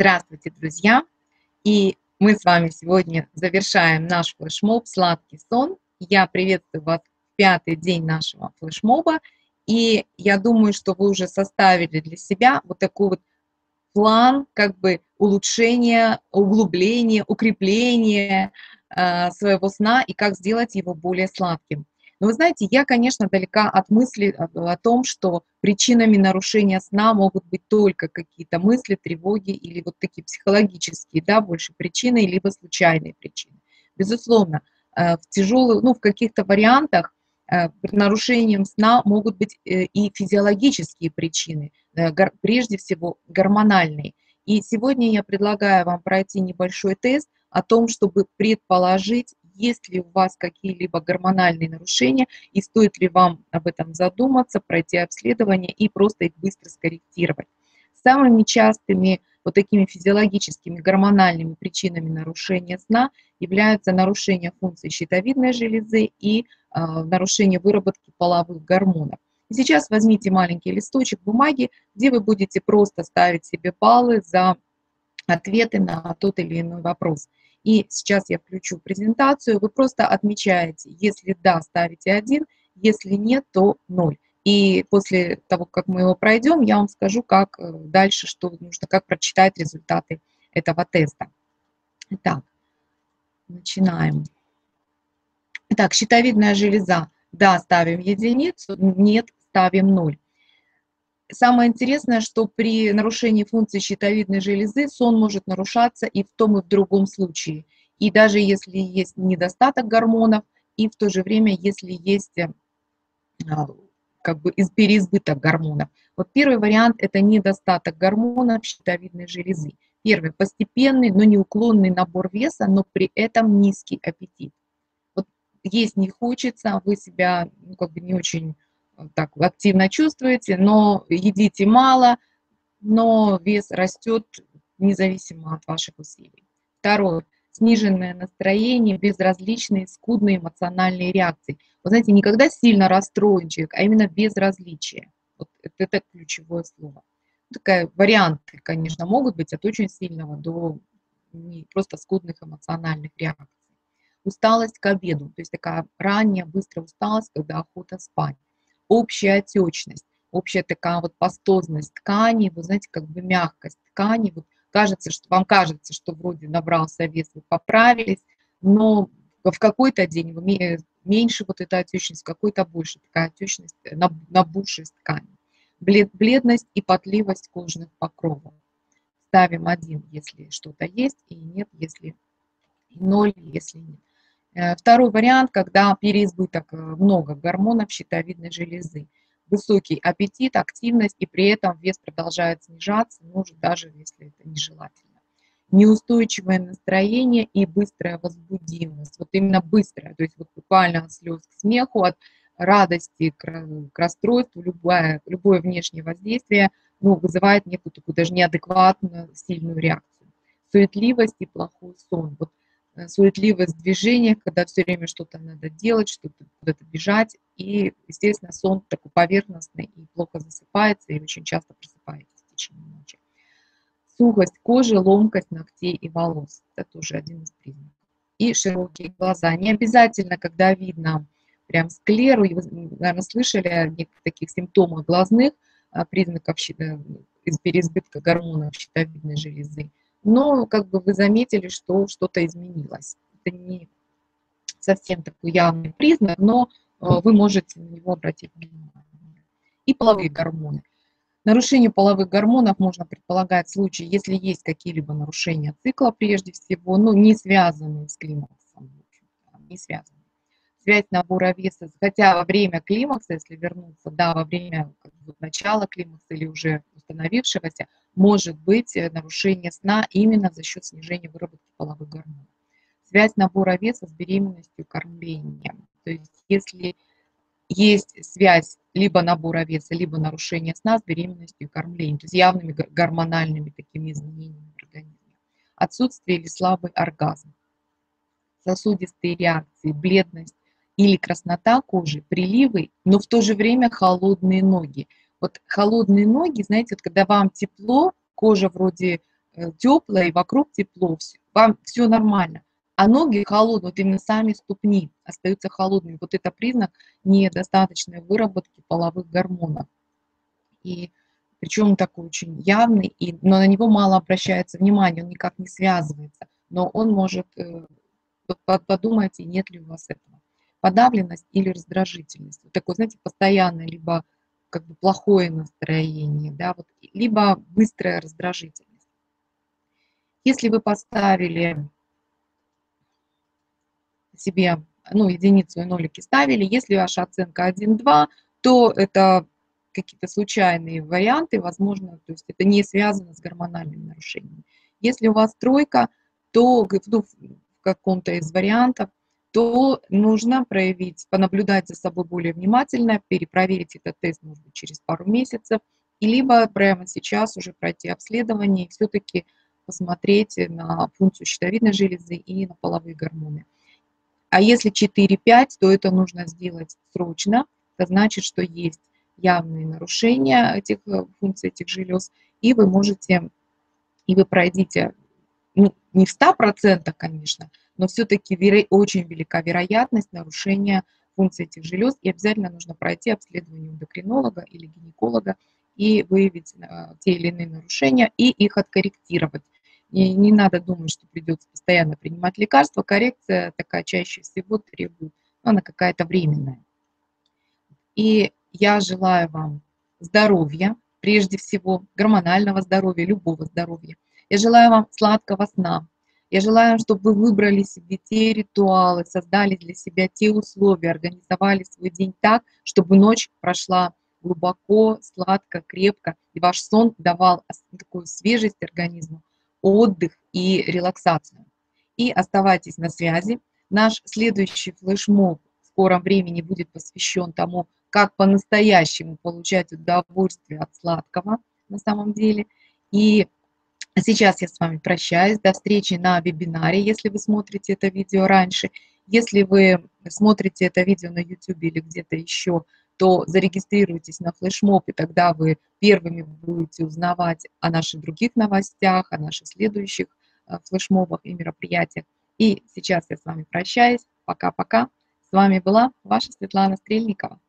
Здравствуйте, друзья! И мы с вами сегодня завершаем наш флешмоб «Сладкий сон». Я приветствую вас в пятый день нашего флешмоба. И я думаю, что вы уже составили для себя вот такой вот план как бы улучшения, углубления, укрепления э, своего сна и как сделать его более сладким. Но вы знаете, я, конечно, далека от мысли о, том, что причинами нарушения сна могут быть только какие-то мысли, тревоги или вот такие психологические, да, больше причины, либо случайные причины. Безусловно, э, в тяжелых, ну, в каких-то вариантах э, нарушением сна могут быть э, и физиологические причины, прежде всего гормональные. И сегодня я предлагаю вам пройти небольшой тест о том, чтобы предположить, есть ли у вас какие-либо гормональные нарушения и стоит ли вам об этом задуматься, пройти обследование и просто их быстро скорректировать. Самыми частыми вот такими физиологическими гормональными причинами нарушения сна являются нарушение функции щитовидной железы и э, нарушение выработки половых гормонов. Сейчас возьмите маленький листочек бумаги, где вы будете просто ставить себе баллы за ответы на тот или иной вопрос. И сейчас я включу презентацию. Вы просто отмечаете, если да, ставите 1, если нет, то 0. И после того, как мы его пройдем, я вам скажу, как э, дальше, что нужно, как прочитать результаты этого теста. Итак, начинаем. Итак, щитовидная железа. Да, ставим единицу, нет, ставим 0. Самое интересное, что при нарушении функции щитовидной железы сон может нарушаться и в том, и в другом случае. И даже если есть недостаток гормонов, и в то же время, если есть э, а, как бы переизбыток гормонов. Вот первый вариант – это недостаток гормонов щитовидной железы. Первый – постепенный, но неуклонный набор веса, но при этом низкий аппетит. Вот есть не хочется, вы себя ну, как бы не очень так активно чувствуете, но едите мало, но вес растет независимо от ваших усилий. Второе. Сниженное настроение, безразличные, скудные эмоциональные реакции. Вы знаете, никогда сильно расстроен человек, а именно безразличие. Вот это, это ключевое слово. Такая варианты, конечно, могут быть от очень сильного до просто скудных эмоциональных реакций. Усталость к обеду, то есть такая ранняя, быстрая усталость, когда охота спать общая отечность, общая такая вот пастозность ткани, вы знаете, как бы мягкость ткани, вот кажется, что вам кажется, что вроде набрался вес, вы поправились, но в какой-то день вы меньше вот эта отечность, в какой-то больше такая отечность, э, набухшесть ткани. Блед, бледность и потливость кожных покровов. Ставим один, если что-то есть, и нет, если ноль, если нет. Э, второй вариант, когда переизбыток э, много гормонов щитовидной железы. Высокий аппетит, активность, и при этом вес продолжает снижаться, может даже если это нежелательно. Неустойчивое настроение и быстрая возбудимость. Вот именно быстрая, то есть вот буквально от слез к смеху, от радости к, к расстройству, любое, любое внешнее воздействие ну, вызывает некую такую даже неадекватную сильную реакцию. Суетливость и плохой сон. Вот суетливость в когда все время что-то надо делать, что-то куда-то бежать. И, естественно, сон такой поверхностный и плохо засыпается, и очень часто просыпаетесь в течение ночи. Сухость кожи, ломкость ногтей и волос. Это тоже один из признаков. И широкие глаза. Не обязательно, когда видно прям склеру, вы, наверное, слышали о неких таких симптомах глазных, а, признаков э, из переизбытка гормонов щитовидной железы но как бы вы заметили, что что-то изменилось. Это не совсем такой явный признак, но э, вы можете на него обратить внимание. И половые гормоны. Нарушение половых гормонов можно предполагать в случае, если есть какие-либо нарушения цикла прежде всего, но не связанные с климаксом, не связанные. Связь набора веса, хотя во время климакса, если вернуться, да, во время как бы, начала климакса или уже установившегося, может быть э, нарушение сна именно за счет снижения выработки половых гормонов. Связь набора веса с беременностью, кормлением. То есть если есть связь либо набора веса, либо нарушение сна с беременностью и кормлением, то есть явными гормональными такими изменениями в организме. Отсутствие или слабый оргазм, сосудистые реакции, бледность или краснота кожи, приливы, но в то же время холодные ноги. Вот холодные ноги, знаете, вот когда вам тепло, кожа вроде э, теплое, вокруг тепло, вам все нормально. А ноги холодные, вот именно сами ступни остаются холодными. Вот это признак недостаточной выработки половых гормонов. И причем такой очень явный, и, но на него мало обращается внимание, он никак не связывается. Но он может, э, подумайте, нет ли у вас этого. Подавленность или раздражительность. Вот такое, знаете, постоянное, либо как бы плохое настроение, да, вот, либо быстрая раздражительность. Если вы поставили себе, ну, единицу и нолики ставили, если ваша оценка 1-2, то это какие-то случайные варианты, возможно, то есть это не связано с гормональными нарушениями. Если у вас тройка, то ну, в каком-то из вариантов, то нужно проявить, понаблюдать за собой более внимательно, перепроверить этот тест, может быть, через пару месяцев, и либо прямо сейчас уже пройти обследование и все-таки посмотреть на функцию щитовидной железы и на половые гормоны. А если 4-5, то это нужно сделать срочно. Это значит, что есть явные нарушения этих э, функций этих желез, и вы можете, и вы пройдите, ну, не в 100%, конечно, но все-таки веро, очень велика вероятность нарушения функций этих желез, и обязательно нужно пройти обследование эндокринолога или гинеколога и выявить э, те или иные нарушения и их откорректировать. И не надо думать, что придется постоянно принимать лекарства. Коррекция такая чаще всего требует, ну, она какая-то временная. И я желаю вам здоровья, прежде всего, гормонального здоровья, любого здоровья. Я желаю вам сладкого сна. Я желаю, чтобы вы выбрали себе те ритуалы, создали для себя те условия, организовали свой день так, чтобы ночь прошла глубоко, сладко, крепко, и ваш сон давал такую свежесть организму, отдых и релаксацию. И оставайтесь на связи. Наш следующий флешмоб в скором времени будет посвящен тому, как по-настоящему получать удовольствие от сладкого на самом деле. И сейчас я с вами прощаюсь. До встречи на вебинаре, если вы смотрите это видео раньше. Если вы смотрите это видео на YouTube или где-то еще, то зарегистрируйтесь на флешмоб, и тогда вы первыми будете узнавать о наших других новостях, о наших следующих э, флешмобах и мероприятиях. И сейчас я с вами прощаюсь. Пока-пока. С вами была ваша Светлана Стрельникова.